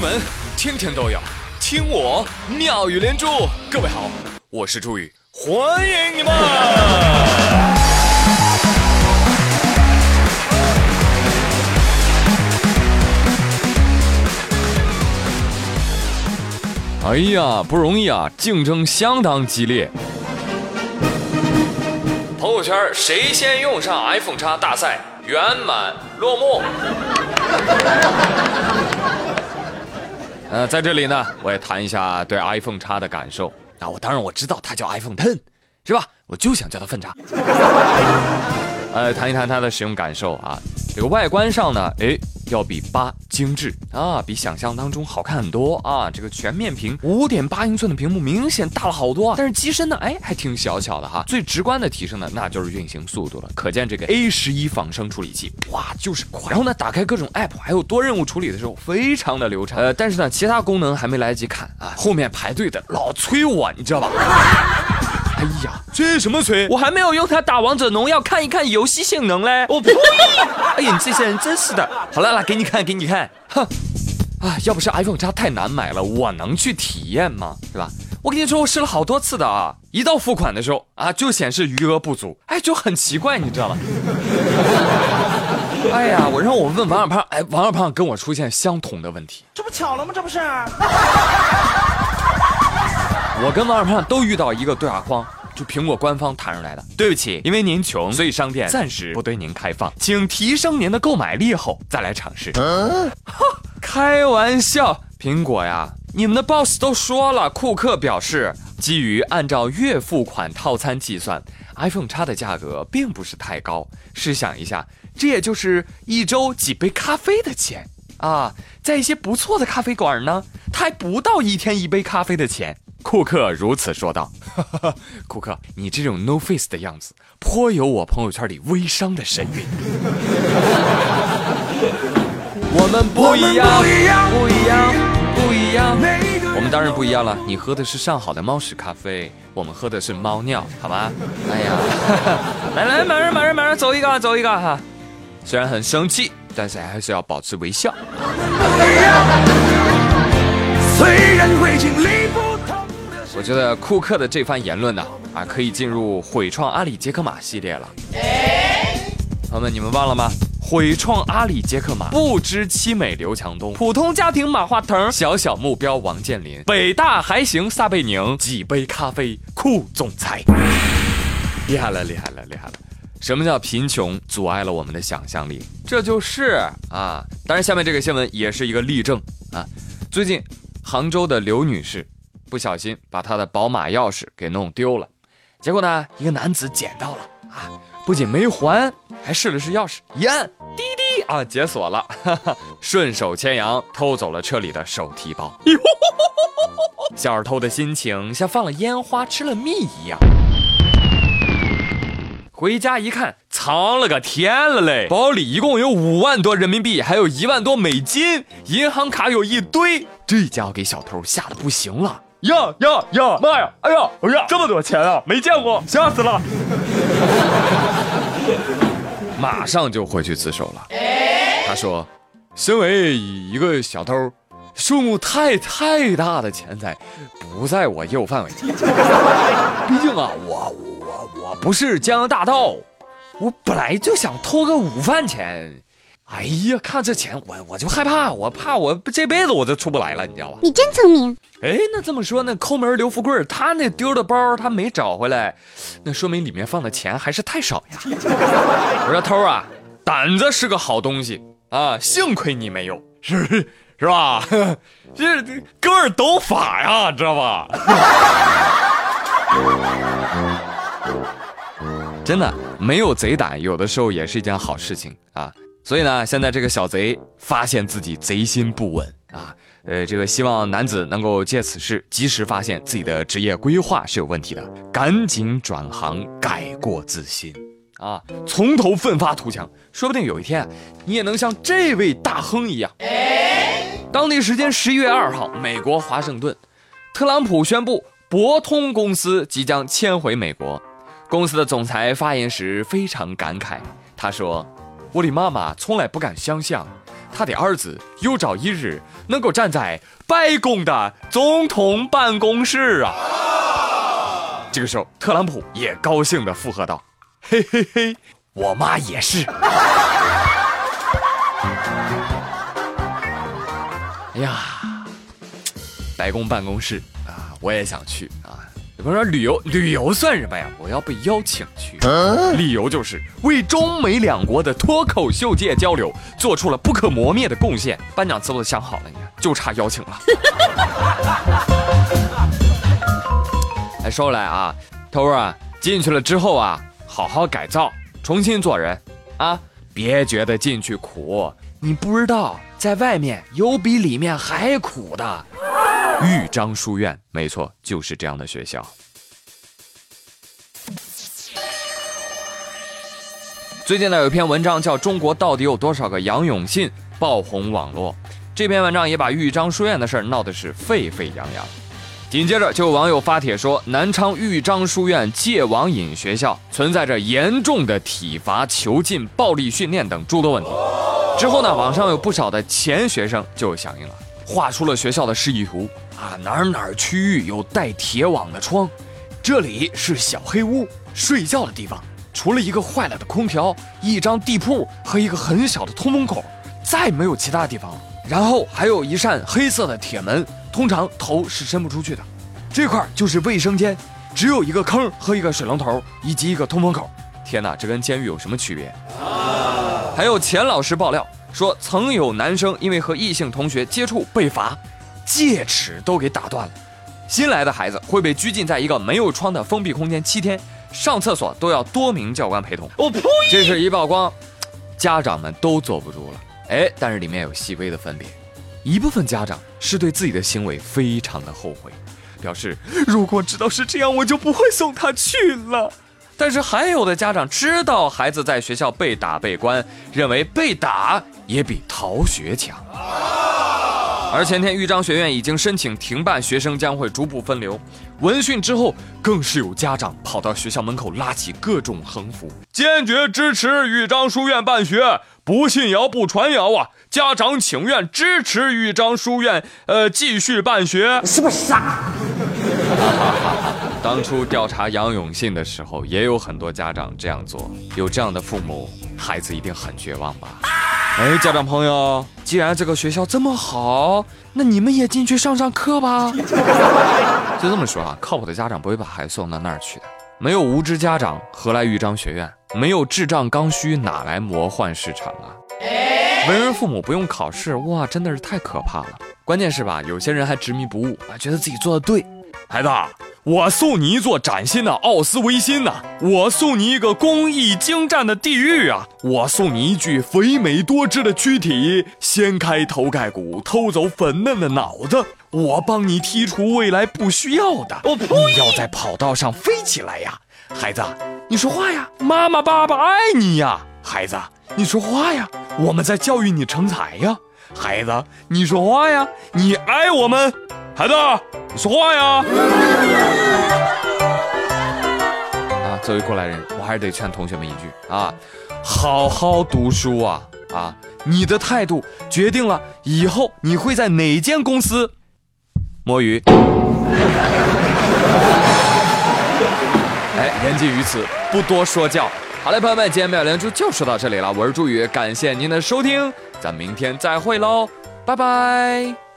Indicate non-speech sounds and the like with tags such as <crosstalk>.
闻天天都有，听我妙语连珠。各位好，我是朱宇，欢迎你们！哎呀，不容易啊，竞争相当激烈。朋友圈谁先用上 iPhone 叉大赛圆满落幕。呃，在这里呢，我也谈一下对 iPhone 叉的感受。那，我当然我知道它叫 iPhone Ten，是吧？我就想叫它粪叉。<laughs> 呃，谈一谈它的使用感受啊。这个外观上呢，诶，要比八精致啊，比想象当中好看很多啊。这个全面屏五点八英寸的屏幕明显大了好多啊，但是机身呢，哎，还挺小巧的哈。最直观的提升呢，那就是运行速度了。可见这个 A 十一仿生处理器，哇，就是快。然后呢，打开各种 App 还有多任务处理的时候，非常的流畅。呃，但是呢，其他功能还没来得及看啊，后面排队的老催我，你知道吧？哎呀，这什么锤？我还没有用它打王者荣耀，看一看游戏性能嘞。我呸！<laughs> 哎呀，你这些人真是的。好了，来给你看，给你看。哼，<laughs> 啊，要不是 iPhone 叉太难买了，我能去体验吗？是吧？我跟你说，我试了好多次的啊，一到付款的时候啊，就显示余额不足，哎，就很奇怪，你知道吗？<laughs> 哎呀，我让我问王小胖，哎，王小胖跟我出现相同的问题，这不巧了吗？这不是。我跟王二胖都遇到一个对话框，就苹果官方弹出来的。对不起，因为您穷，所以商店暂时不对您开放，请提升您的购买力后再来尝试。<laughs> 哈开玩笑，苹果呀，你们的 boss 都说了，库克表示，基于按照月付款套餐计算，iPhone 叉的价格并不是太高。试想一下，这也就是一周几杯咖啡的钱啊，在一些不错的咖啡馆呢，它还不到一天一杯咖啡的钱。库克如此说道：“ <laughs> 库克，你这种 no face 的样子，颇有我朋友圈里微商的神韵。<laughs> 我们不一样，不一样，不一样，不一样。我们当然不一样了。你喝的是上好的猫屎咖啡，我们喝的是猫尿，好吗？哎呀，来 <laughs> 来，马上马上马上走一个，走一个哈。虽然很生气，但是还是要保持微笑。我觉得库克的这番言论呢，啊，可以进入毁创阿里杰克马系列了。朋友们，你们忘了吗？毁创阿里杰克马，不知凄美刘强东，普通家庭马化腾，小小目标王健林，北大还行撒贝宁，几杯咖啡酷总裁，厉害了，厉害了，厉害了！什么叫贫穷阻碍了我们的想象力？这就是啊！当然，下面这个新闻也是一个例证啊。最近，杭州的刘女士。不小心把他的宝马钥匙给弄丢了，结果呢，一个男子捡到了啊，不仅没还，还试了试钥匙，一按滴滴啊，解锁了，哈哈，顺手牵羊偷走了车里的手提包。<laughs> 小偷的心情像放了烟花吃了蜜一样。回家一看，藏了个天了嘞！包里一共有五万多人民币，还有一万多美金，银行卡有一堆，这家伙给小偷吓得不行了。呀呀呀！妈呀！哎呀！哎呀！这么多钱啊！没见过，吓死了！马上就回去自首了。他说：“身为一个小偷，数目太太大的钱财不在我业务范围。毕竟啊，我我我不是江洋大盗，我本来就想偷个午饭钱。”哎呀，看这钱，我我就害怕，我怕我这辈子我就出不来了，你知道吧？你真聪明。哎，那这么说，那抠门刘富贵他那丢的包他没找回来，那说明里面放的钱还是太少呀。<laughs> 我说偷啊，胆子是个好东西啊，幸亏你没有，是是吧？<laughs> 这哥们懂法呀，知道吧？<laughs> 真的，没有贼胆，有的时候也是一件好事情啊。所以呢，现在这个小贼发现自己贼心不稳啊，呃，这个希望男子能够借此事及时发现自己的职业规划是有问题的，赶紧转行改过自新啊，从头奋发图强，说不定有一天你也能像这位大亨一样。当地时间十一月二号，美国华盛顿，特朗普宣布博通公司即将迁回美国，公司的总裁发言时非常感慨，他说。我的妈妈从来不敢想象，她的儿子有朝一日能够站在白宫的总统办公室啊！这个时候，特朗普也高兴地附和道：“嘿嘿嘿，我妈也是。<laughs> ”哎呀，白宫办公室啊，我也想去啊！有朋友说旅游，旅游算什么呀？我要被邀请去，理由就是为中美两国的脱口秀界交流做出了不可磨灭的贡献。颁奖词我都想好了，你看，就差邀请了。<laughs> 哎，说来啊，头儿啊，进去了之后啊，好好改造，重新做人啊，别觉得进去苦，你不知道。在外面有比里面还苦的，豫章书院，没错，就是这样的学校。最近呢，有一篇文章叫《中国到底有多少个杨永信》，爆红网络。这篇文章也把豫章书院的事儿闹得是沸沸扬扬。紧接着，就有网友发帖说，南昌豫章书院戒网瘾学校存在着严重的体罚、囚禁、暴力训练等诸多问题。之后呢，网上有不少的前学生就响应了，画出了学校的示意图啊，哪儿哪儿区域有带铁网的窗，这里是小黑屋，睡觉的地方，除了一个坏了的空调、一张地铺和一个很小的通风口，再没有其他地方了。然后还有一扇黑色的铁门，通常头是伸不出去的，这块就是卫生间，只有一个坑和一个水龙头以及一个通风口。天哪，这跟监狱有什么区别？还有钱老师爆料说，曾有男生因为和异性同学接触被罚，戒尺都给打断了。新来的孩子会被拘禁在一个没有窗的封闭空间七天，上厕所都要多名教官陪同。我呸！这事一曝光，家长们都坐不住了。哎，但是里面有细微的分别，一部分家长是对自己的行为非常的后悔，表示如果知道是这样，我就不会送他去了。但是还有的家长知道孩子在学校被打被关，认为被打也比逃学强。而前天豫章学院已经申请停办，学生将会逐步分流。闻讯之后，更是有家长跑到学校门口拉起各种横幅，坚决支持豫章书院办学，不信谣不传谣啊！家长请愿支持豫章书院，呃，继续办学。是不是傻？当初调查杨永信的时候，也有很多家长这样做。有这样的父母，孩子一定很绝望吧？哎，家长朋友，既然这个学校这么好，那你们也进去上上课吧。<laughs> 就这么说啊，靠谱的家长不会把孩子送到那儿去的。没有无知家长，何来豫章学院？没有智障刚需，哪来魔幻市场啊？为人父母不用考试，哇，真的是太可怕了。关键是吧，有些人还执迷不悟啊，觉得自己做的对。孩子。我送你一座崭新的奥斯维辛呐！我送你一个工艺精湛的地狱啊！我送你一具肥美多汁的躯体，掀开头盖骨，偷走粉嫩的脑子。我帮你剔除未来不需要的。我不要在跑道上飞起来呀，孩子，你说话呀！妈妈爸爸爱你呀，孩子，你说话呀！我们在教育你成才呀，孩子，你说话呀！你爱我们。孩子，你说话呀！啊，作为过来人，我还是得劝同学们一句啊，好好读书啊啊！你的态度决定了以后你会在哪间公司摸鱼。<laughs> 哎，言尽于此，不多说教。好嘞，朋友们，今天妙连珠就说到这里了。我是朱宇，感谢您的收听，咱们明天再会喽，拜拜。